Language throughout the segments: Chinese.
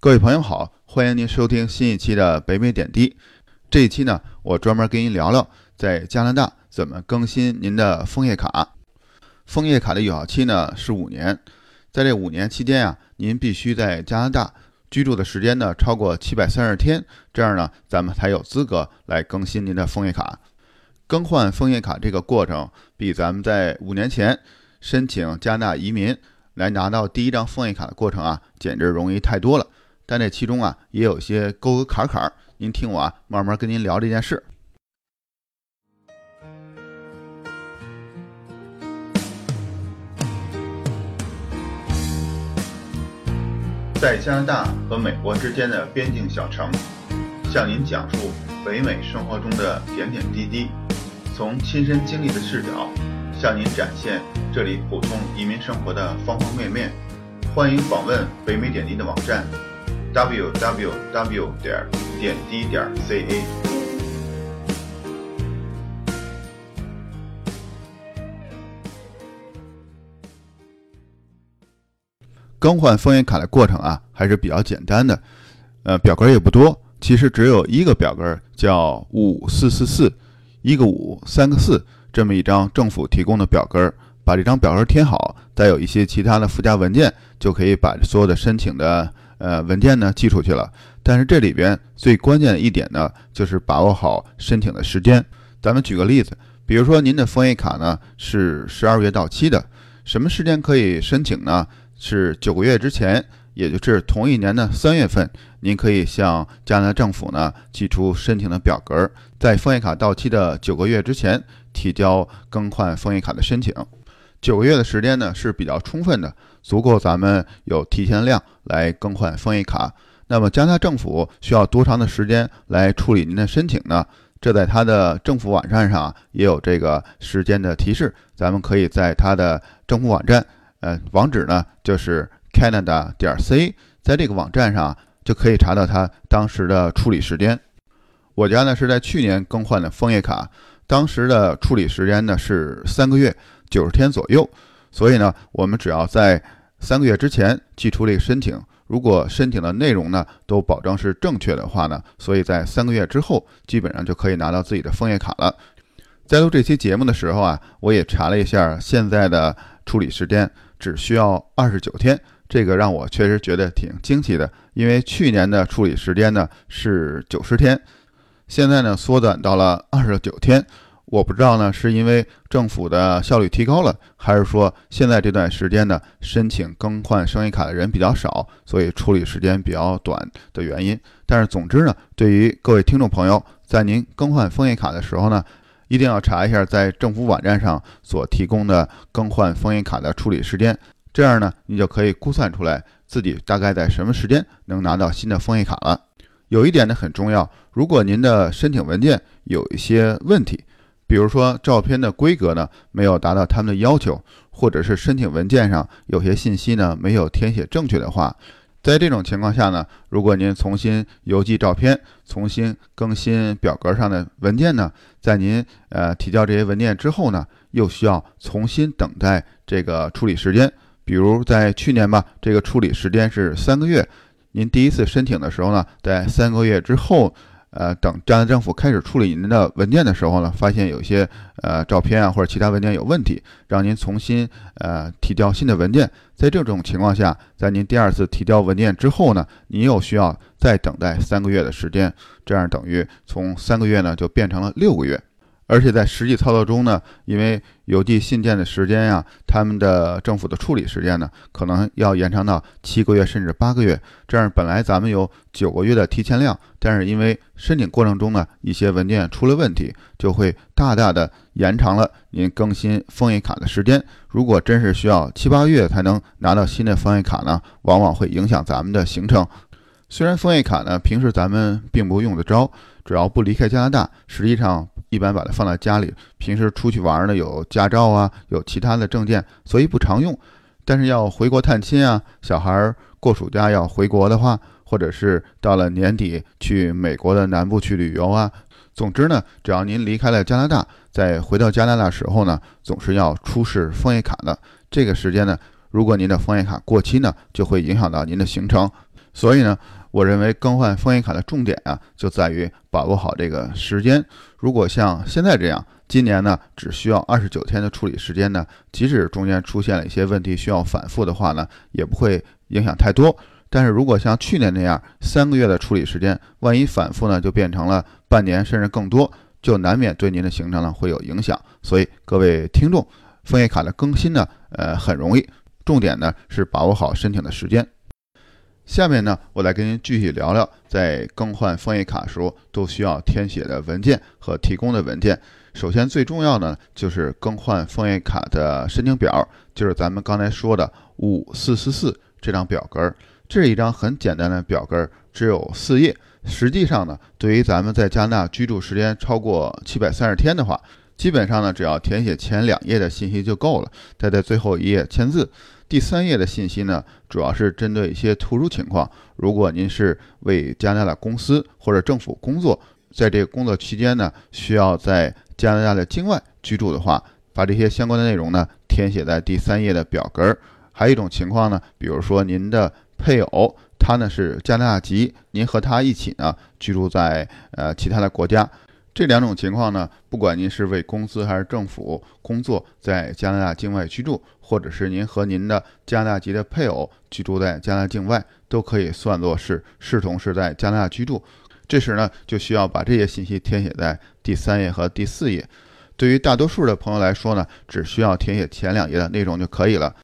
各位朋友好，欢迎您收听新一期的北美点滴。这一期呢，我专门跟您聊聊在加拿大怎么更新您的枫叶卡。枫叶卡的有效期呢是五年，在这五年期间啊，您必须在加拿大居住的时间呢超过七百三十天，这样呢，咱们才有资格来更新您的枫叶卡。更换枫叶卡这个过程，比咱们在五年前申请加拿大移民来拿到第一张枫叶卡的过程啊，简直容易太多了。但这其中啊，也有些沟沟坎坎儿，您听我啊，慢慢跟您聊这件事。在加拿大和美国之间的边境小城，向您讲述北美生活中的点点滴滴，从亲身经历的视角，向您展现这里普通移民生活的方方面面。欢迎访问北美点滴的网站。W w w 点点滴点 c a。更换枫叶卡的过程啊，还是比较简单的，呃，表格也不多，其实只有一个表格，叫五四四四，一个五，三个四，这么一张政府提供的表格，把这张表格填好，再有一些其他的附加文件，就可以把所有的申请的。呃，文件呢寄出去了，但是这里边最关键的一点呢，就是把握好申请的时间。咱们举个例子，比如说您的枫叶卡呢是十二月到期的，什么时间可以申请呢？是九个月之前，也就是同一年的三月份，您可以向加拿大政府呢寄出申请的表格，在枫叶卡到期的九个月之前提交更换枫叶卡的申请。九个月的时间呢是比较充分的，足够咱们有提前量来更换枫叶卡。那么加拿大政府需要多长的时间来处理您的申请呢？这在它的政府网站上也有这个时间的提示。咱们可以在它的政府网站，呃，网址呢就是 Canada 点 C，在这个网站上就可以查到它当时的处理时间。我家呢是在去年更换的枫叶卡，当时的处理时间呢是三个月。九十天左右，所以呢，我们只要在三个月之前寄出这个申请，如果申请的内容呢都保证是正确的话呢，所以在三个月之后，基本上就可以拿到自己的枫叶卡了。在录这期节目的时候啊，我也查了一下现在的处理时间，只需要二十九天，这个让我确实觉得挺惊奇的，因为去年的处理时间呢是九十天，现在呢缩短到了二十九天。我不知道呢，是因为政府的效率提高了，还是说现在这段时间呢，申请更换生意卡的人比较少，所以处理时间比较短的原因。但是总之呢，对于各位听众朋友，在您更换枫叶卡的时候呢，一定要查一下在政府网站上所提供的更换枫叶卡的处理时间，这样呢，你就可以估算出来自己大概在什么时间能拿到新的枫叶卡了。有一点呢很重要，如果您的申请文件有一些问题。比如说，照片的规格呢没有达到他们的要求，或者是申请文件上有些信息呢没有填写正确的话，在这种情况下呢，如果您重新邮寄照片，重新更新表格上的文件呢，在您呃提交这些文件之后呢，又需要重新等待这个处理时间。比如在去年吧，这个处理时间是三个月，您第一次申请的时候呢，在三个月之后。呃，等加拿大政府开始处理您的文件的时候呢，发现有些呃照片啊或者其他文件有问题，让您重新呃提交新的文件。在这种情况下，在您第二次提交文件之后呢，您又需要再等待三个月的时间，这样等于从三个月呢就变成了六个月。而且在实际操作中呢，因为邮寄信件的时间呀，他们的政府的处理时间呢，可能要延长到七个月甚至八个月。这样本来咱们有九个月的提前量，但是因为申请过程中呢，一些文件出了问题，就会大大的延长了您更新枫叶卡的时间。如果真是需要七八个月才能拿到新的枫叶卡呢，往往会影响咱们的行程。虽然枫叶卡呢，平时咱们并不用得着，只要不离开加拿大，实际上。一般把它放在家里，平时出去玩呢，有驾照啊，有其他的证件，所以不常用。但是要回国探亲啊，小孩过暑假要回国的话，或者是到了年底去美国的南部去旅游啊，总之呢，只要您离开了加拿大，在回到加拿大时候呢，总是要出示枫叶卡的。这个时间呢，如果您的枫叶卡过期呢，就会影响到您的行程。所以呢，我认为更换枫叶卡的重点啊，就在于把握好这个时间。如果像现在这样，今年呢只需要二十九天的处理时间呢，即使中间出现了一些问题需要反复的话呢，也不会影响太多。但是如果像去年那样三个月的处理时间，万一反复呢，就变成了半年甚至更多，就难免对您的行程呢会有影响。所以各位听众，枫叶卡的更新呢，呃很容易，重点呢是把握好申请的时间。下面呢，我来跟您具体聊聊在更换枫叶卡时候都需要填写的文件和提供的文件。首先，最重要的就是更换枫叶卡的申请表，就是咱们刚才说的五四四四这张表格。这是一张很简单的表格，只有四页。实际上呢，对于咱们在加拿大居住时间超过七百三十天的话，基本上呢，只要填写前两页的信息就够了，再在最后一页签字。第三页的信息呢，主要是针对一些特殊情况。如果您是为加拿大的公司或者政府工作，在这个工作期间呢，需要在加拿大的境外居住的话，把这些相关的内容呢填写在第三页的表格。还有一种情况呢，比如说您的配偶他呢是加拿大籍，您和他一起呢居住在呃其他的国家。这两种情况呢，不管您是为公司还是政府工作，在加拿大境外居住，或者是您和您的加拿大籍的配偶居住在加拿大境外，都可以算作是视同是在加拿大居住。这时呢，就需要把这些信息填写在第三页和第四页。对于大多数的朋友来说呢，只需要填写前两页的内容就可以了。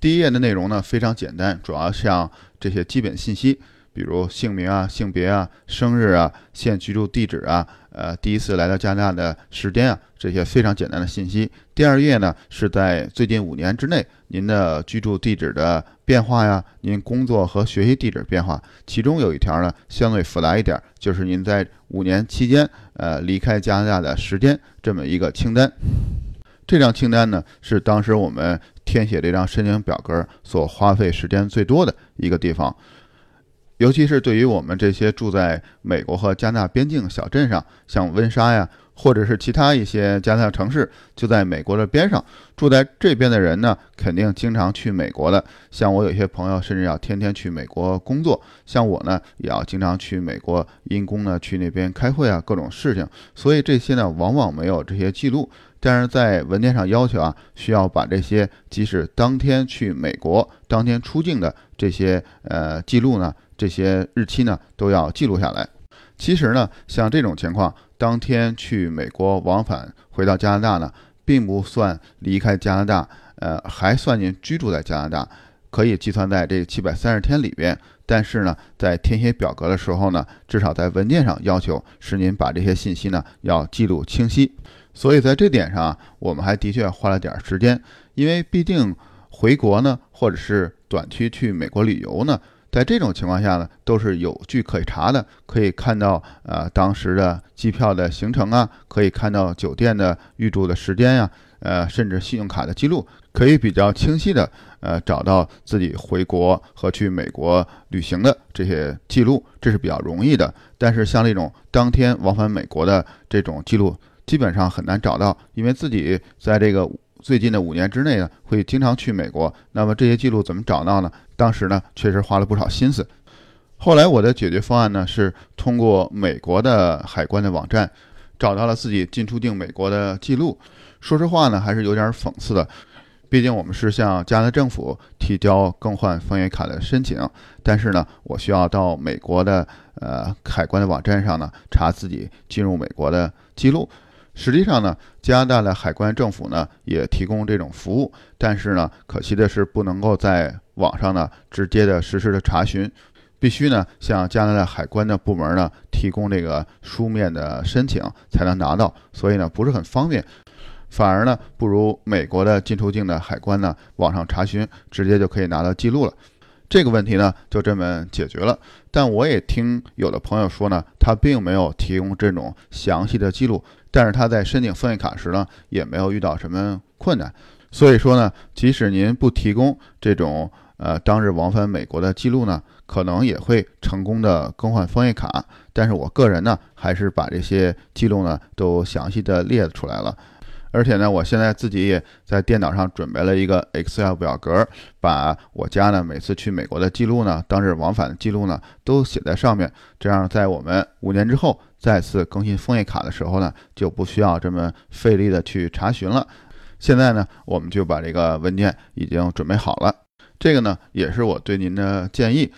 第一页的内容呢非常简单，主要像这些基本信息。比如姓名啊、性别啊、生日啊、现居住地址啊、呃第一次来到加拿大的时间啊，这些非常简单的信息。第二页呢是在最近五年之内您的居住地址的变化呀，您工作和学习地址变化。其中有一条呢相对复杂一点，就是您在五年期间呃离开加拿大的时间这么一个清单。这张清单呢是当时我们填写这张申请表格所花费时间最多的一个地方。尤其是对于我们这些住在美国和加拿大边境小镇上，像温莎呀，或者是其他一些加拿大城市，就在美国的边上，住在这边的人呢，肯定经常去美国的。像我有些朋友，甚至要天天去美国工作，像我呢，也要经常去美国因公呢去那边开会啊，各种事情。所以这些呢，往往没有这些记录。但是在文件上要求啊，需要把这些即使当天去美国、当天出境的这些呃记录呢。这些日期呢都要记录下来。其实呢，像这种情况，当天去美国往返回到加拿大呢，并不算离开加拿大，呃，还算您居住在加拿大，可以计算在这七百三十天里边。但是呢，在填写表格的时候呢，至少在文件上要求是您把这些信息呢要记录清晰。所以在这点上，我们还的确花了点时间，因为毕竟回国呢，或者是短期去美国旅游呢。在这种情况下呢，都是有据可查的，可以看到呃当时的机票的行程啊，可以看到酒店的预住的时间呀，呃甚至信用卡的记录，可以比较清晰的呃找到自己回国和去美国旅行的这些记录，这是比较容易的。但是像这种当天往返美国的这种记录，基本上很难找到，因为自己在这个。最近的五年之内呢，会经常去美国。那么这些记录怎么找到呢？当时呢，确实花了不少心思。后来我的解决方案呢，是通过美国的海关的网站，找到了自己进出境美国的记录。说实话呢，还是有点讽刺的。毕竟我们是向加拿大政府提交更换枫叶卡的申请，但是呢，我需要到美国的呃海关的网站上呢，查自己进入美国的记录。实际上呢，加拿大的海关政府呢也提供这种服务，但是呢，可惜的是不能够在网上呢直接的实时的查询，必须呢向加拿大海关的部门呢提供这个书面的申请才能拿到，所以呢不是很方便，反而呢不如美国的进出境的海关呢网上查询直接就可以拿到记录了。这个问题呢就这么解决了。但我也听有的朋友说呢，他并没有提供这种详细的记录。但是他在申请枫叶卡时呢，也没有遇到什么困难，所以说呢，即使您不提供这种呃当日往返美国的记录呢，可能也会成功的更换枫叶卡。但是我个人呢，还是把这些记录呢都详细的列出来了，而且呢，我现在自己也在电脑上准备了一个 Excel 表格，把我家呢每次去美国的记录呢，当日往返的记录呢，都写在上面。这样，在我们五年之后再次更新枫叶卡的时候呢，就不需要这么费力的去查询了。现在呢，我们就把这个文件已经准备好了。这个呢，也是我对您的建议。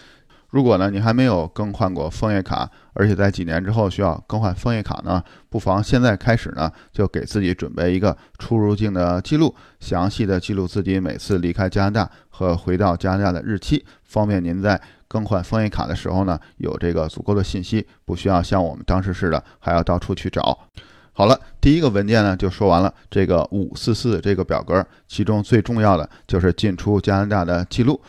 如果呢，你还没有更换过枫叶卡，而且在几年之后需要更换枫叶卡呢，不妨现在开始呢，就给自己准备一个出入境的记录，详细的记录自己每次离开加拿大和回到加拿大的日期，方便您在更换枫叶卡的时候呢，有这个足够的信息，不需要像我们当时似的还要到处去找。好了，第一个文件呢就说完了，这个五四四这个表格，其中最重要的就是进出加拿大的记录。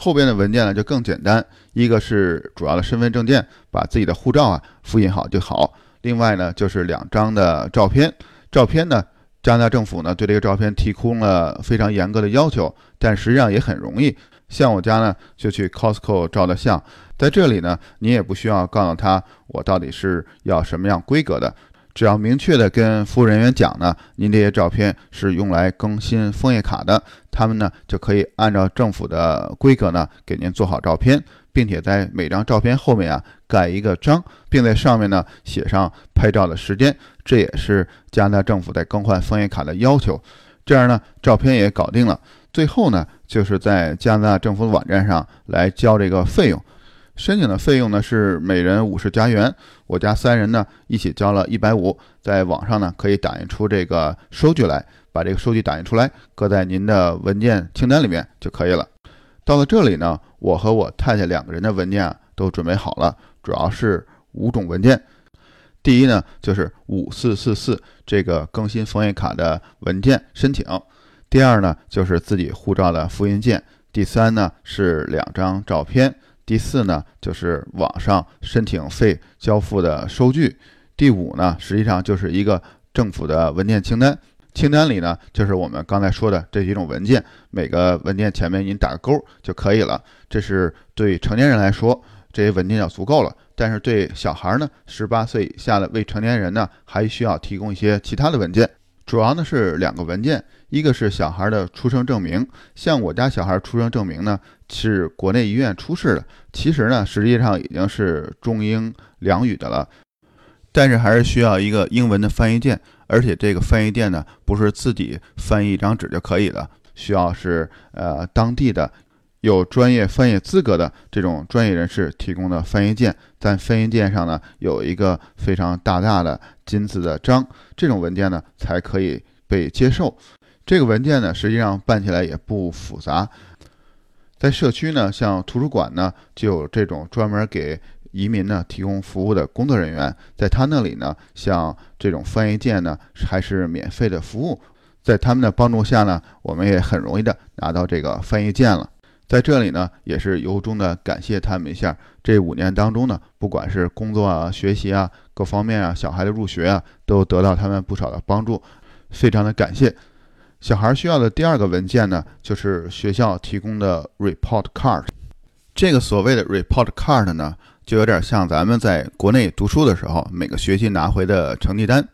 后边的文件呢就更简单，一个是主要的身份证件，把自己的护照啊复印好就好。另外呢就是两张的照片，照片呢加拿大政府呢对这个照片提供了非常严格的要求，但实际上也很容易。像我家呢就去 Costco 照的相，在这里呢你也不需要告诉他我到底是要什么样规格的。只要明确的跟服务人员讲呢，您这些照片是用来更新枫叶卡的，他们呢就可以按照政府的规格呢给您做好照片，并且在每张照片后面啊盖一个章，并在上面呢写上拍照的时间，这也是加拿大政府在更换枫叶卡的要求。这样呢，照片也搞定了。最后呢，就是在加拿大政府网站上来交这个费用。申请的费用呢是每人五十加元，我家三人呢一起交了一百五，在网上呢可以打印出这个收据来，把这个收据打印出来，搁在您的文件清单里面就可以了。到了这里呢，我和我太太两个人的文件啊都准备好了，主要是五种文件。第一呢就是五四四四这个更新枫叶卡的文件申请，第二呢就是自己护照的复印件，第三呢是两张照片。第四呢，就是网上申请费交付的收据。第五呢，实际上就是一个政府的文件清单，清单里呢就是我们刚才说的这几种文件，每个文件前面您打个勾就可以了。这是对成年人来说，这些文件就足够了。但是对小孩呢，十八岁以下的未成年人呢，还需要提供一些其他的文件。主要呢是两个文件，一个是小孩的出生证明，像我家小孩出生证明呢是国内医院出示的，其实呢实际上已经是中英两语的了，但是还是需要一个英文的翻译件，而且这个翻译件呢不是自己翻译一张纸就可以了，需要是呃当地的。有专业翻译资格的这种专业人士提供的翻译件，在翻译件上呢有一个非常大大的金字的章，这种文件呢才可以被接受。这个文件呢实际上办起来也不复杂，在社区呢，像图书馆呢就有这种专门给移民呢提供服务的工作人员，在他那里呢，像这种翻译件呢还是免费的服务，在他们的帮助下呢，我们也很容易的拿到这个翻译件了。在这里呢，也是由衷的感谢他们一下。这五年当中呢，不管是工作啊、学习啊、各方面啊、小孩的入学啊，都得到他们不少的帮助，非常的感谢。小孩需要的第二个文件呢，就是学校提供的 report card。这个所谓的 report card 呢，就有点像咱们在国内读书的时候，每个学期拿回的成绩单。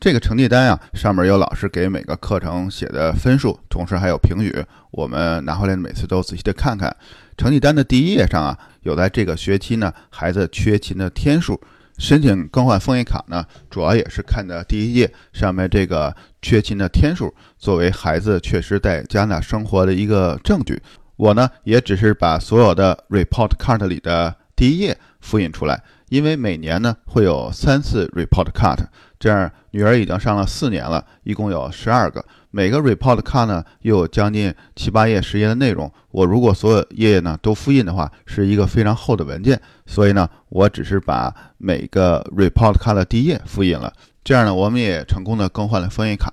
这个成绩单啊，上面有老师给每个课程写的分数，同时还有评语。我们拿回来每次都仔细的看看。成绩单的第一页上啊，有在这个学期呢孩子缺勤的天数。申请更换枫叶卡呢，主要也是看的第一页上面这个缺勤的天数，作为孩子确实在加拿大生活的一个证据。我呢，也只是把所有的 report card 里的第一页复印出来，因为每年呢会有三次 report card。这样，女儿已经上了四年了，一共有十二个，每个 report card 呢又有将近七八页、十页的内容。我如果所有页页呢都复印的话，是一个非常厚的文件。所以呢，我只是把每个 report card 的第一页复印了。这样呢，我们也成功的更换了封印卡。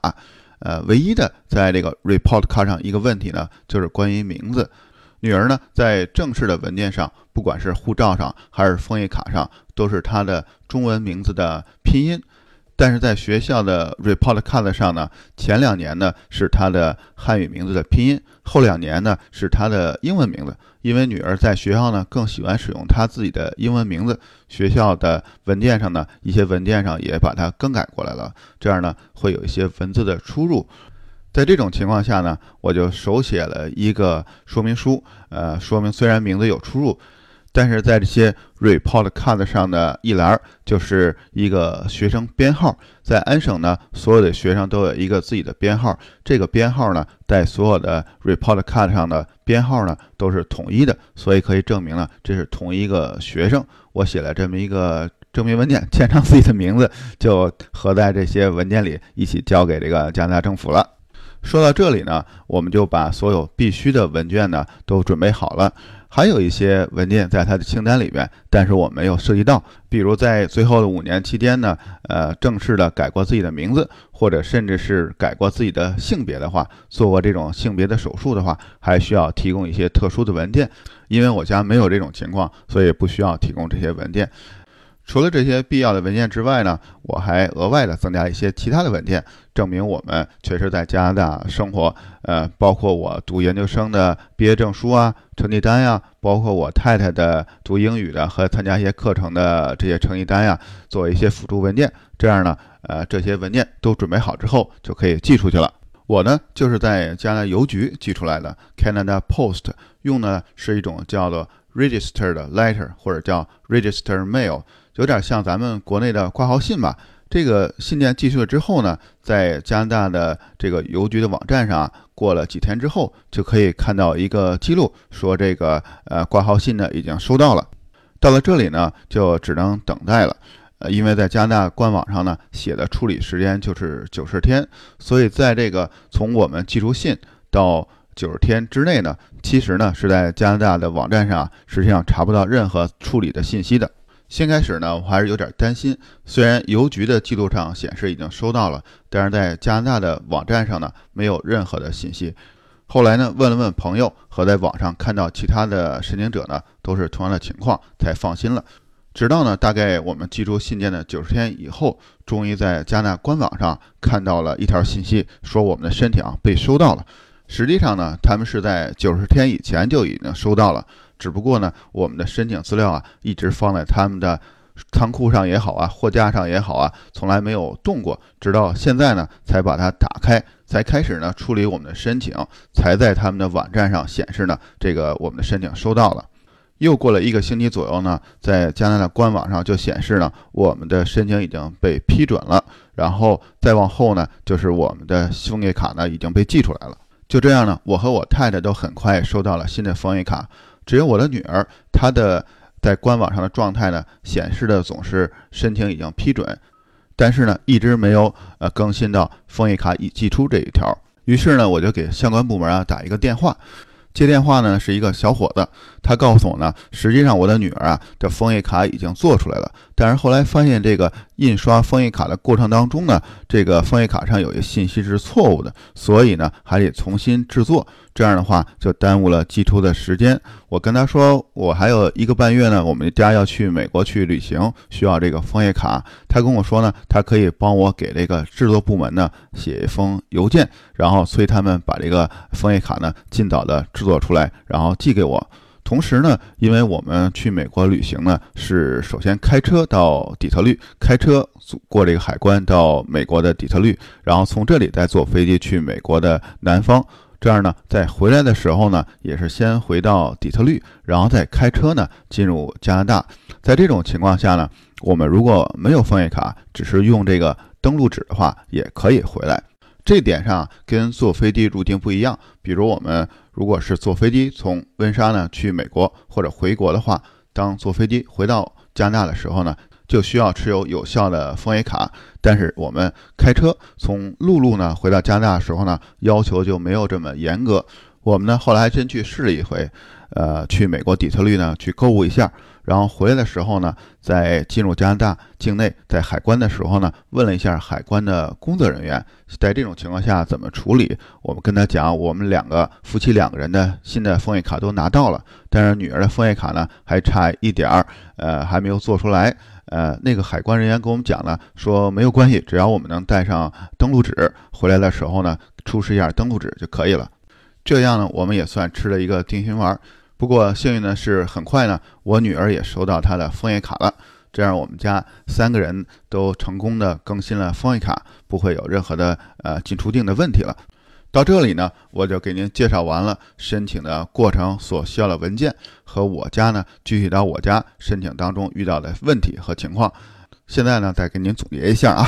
呃，唯一的在这个 report card 上一个问题呢，就是关于名字。女儿呢，在正式的文件上，不管是护照上还是枫叶卡上，都是她的中文名字的拼音。但是在学校的 report card 上呢，前两年呢是她的汉语名字的拼音，后两年呢是她的英文名字。因为女儿在学校呢更喜欢使用她自己的英文名字，学校的文件上呢一些文件上也把它更改过来了，这样呢会有一些文字的出入。在这种情况下呢，我就手写了一个说明书，呃，说明虽然名字有出入。但是在这些 report card 上的一栏就是一个学生编号，在安省呢，所有的学生都有一个自己的编号，这个编号呢，在所有的 report card 上的编号呢都是统一的，所以可以证明呢这是同一个学生。我写了这么一个证明文件，签上自己的名字，就合在这些文件里，一起交给这个加拿大政府了。说到这里呢，我们就把所有必须的文件呢都准备好了。还有一些文件在他的清单里边，但是我没有涉及到。比如在最后的五年期间呢，呃，正式的改过自己的名字，或者甚至是改过自己的性别的话，做过这种性别的手术的话，还需要提供一些特殊的文件。因为我家没有这种情况，所以不需要提供这些文件。除了这些必要的文件之外呢，我还额外的增加一些其他的文件，证明我们确实在加拿大生活。呃，包括我读研究生的毕业证书啊、成绩单呀，包括我太太的读英语的和参加一些课程的这些成绩单呀，作为一些辅助文件。这样呢，呃，这些文件都准备好之后，就可以寄出去了。我呢，就是在加拿大邮局寄出来的，Canada Post，用的是一种叫做 Registered Letter 或者叫 Register Mail。有点像咱们国内的挂号信吧。这个信件寄去了之后呢，在加拿大的这个邮局的网站上，过了几天之后，就可以看到一个记录，说这个呃挂号信呢已经收到了。到了这里呢，就只能等待了。呃，因为在加拿大官网上呢写的处理时间就是九十天，所以在这个从我们寄出信到九十天之内呢，其实呢是在加拿大的网站上实际上查不到任何处理的信息的。先开始呢，我还是有点担心。虽然邮局的记录上显示已经收到了，但是在加拿大的网站上呢，没有任何的信息。后来呢，问了问朋友和在网上看到其他的申请者呢，都是同样的情况，才放心了。直到呢，大概我们寄出信件的九十天以后，终于在加拿大官网上看到了一条信息，说我们的申请被收到了。实际上呢，他们是在九十天以前就已经收到了。只不过呢，我们的申请资料啊，一直放在他们的仓库上也好啊，货架上也好啊，从来没有动过。直到现在呢，才把它打开，才开始呢处理我们的申请，才在他们的网站上显示呢，这个我们的申请收到了。又过了一个星期左右呢，在加拿大官网上就显示呢，我们的申请已经被批准了。然后再往后呢，就是我们的枫叶卡呢已经被寄出来了。就这样呢，我和我太太都很快收到了新的枫叶卡。只有我的女儿，她的在官网上的状态呢，显示的总是申请已经批准，但是呢，一直没有呃更新到枫叶卡已寄出这一条。于是呢，我就给相关部门啊打一个电话。接电话呢是一个小伙子，他告诉我呢，实际上我的女儿啊的枫叶卡已经做出来了，但是后来发现这个印刷枫叶卡的过程当中呢，这个枫叶卡上有一个信息是错误的，所以呢还得重新制作。这样的话就耽误了寄出的时间。我跟他说，我还有一个半月呢，我们家要去美国去旅行，需要这个枫叶卡。他跟我说呢，他可以帮我给这个制作部门呢写一封邮件，然后催他们把这个枫叶卡呢尽早的制作出来，然后寄给我。同时呢，因为我们去美国旅行呢，是首先开车到底特律，开车过这个海关到美国的底特律，然后从这里再坐飞机去美国的南方。这样呢，在回来的时候呢，也是先回到底特律，然后再开车呢进入加拿大。在这种情况下呢，我们如果没有枫叶卡，只是用这个登陆纸的话，也可以回来。这点上跟坐飞机入境不一样。比如我们如果是坐飞机从温莎呢去美国或者回国的话，当坐飞机回到加拿大的时候呢。就需要持有有效的枫叶卡，但是我们开车从陆路呢回到加拿大的时候呢，要求就没有这么严格。我们呢后来还真去试了一回，呃去美国底特律呢去购物一下，然后回来的时候呢，在进入加拿大境内，在海关的时候呢，问了一下海关的工作人员，在这种情况下怎么处理？我们跟他讲，我们两个夫妻两个人的新的枫叶卡都拿到了，但是女儿的枫叶卡呢还差一点儿，呃还没有做出来。呃，那个海关人员跟我们讲了，说没有关系，只要我们能带上登录纸，回来的时候呢，出示一下登录纸就可以了。这样呢，我们也算吃了一个定心丸。不过幸运的是，很快呢，我女儿也收到她的枫叶卡了。这样我们家三个人都成功的更新了枫叶卡，不会有任何的呃进出境的问题了。到这里呢，我就给您介绍完了申请的过程所需要的文件和我家呢具体到我家申请当中遇到的问题和情况。现在呢，再给您总结一下啊。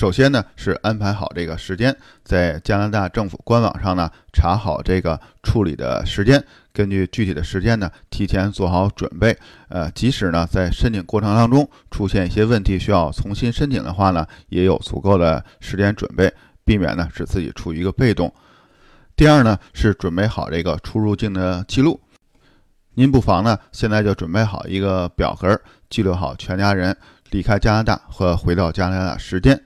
首先呢，是安排好这个时间，在加拿大政府官网上呢查好这个处理的时间，根据具体的时间呢提前做好准备。呃，即使呢在申请过程当中出现一些问题需要重新申请的话呢，也有足够的时间准备。避免呢使自己处于一个被动。第二呢是准备好这个出入境的记录，您不妨呢现在就准备好一个表格，记录好全家人离开加拿大和回到加拿大时间。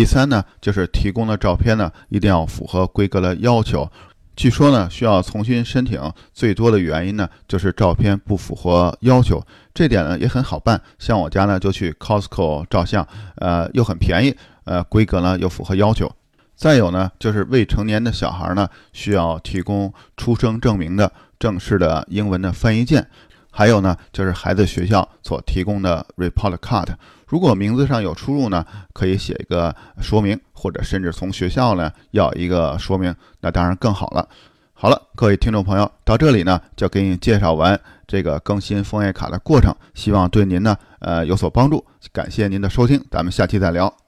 第三呢就是提供的照片呢一定要符合规格的要求。据说呢需要重新申请最多的原因呢就是照片不符合要求。这点呢也很好办，像我家呢就去 Costco 照相，呃又很便宜，呃规格呢又符合要求。再有呢，就是未成年的小孩呢，需要提供出生证明的正式的英文的翻译件，还有呢，就是孩子学校所提供的 report card。如果名字上有出入呢，可以写一个说明，或者甚至从学校呢要一个说明，那当然更好了。好了，各位听众朋友，到这里呢就给你介绍完这个更新枫叶卡的过程，希望对您呢呃有所帮助。感谢您的收听，咱们下期再聊。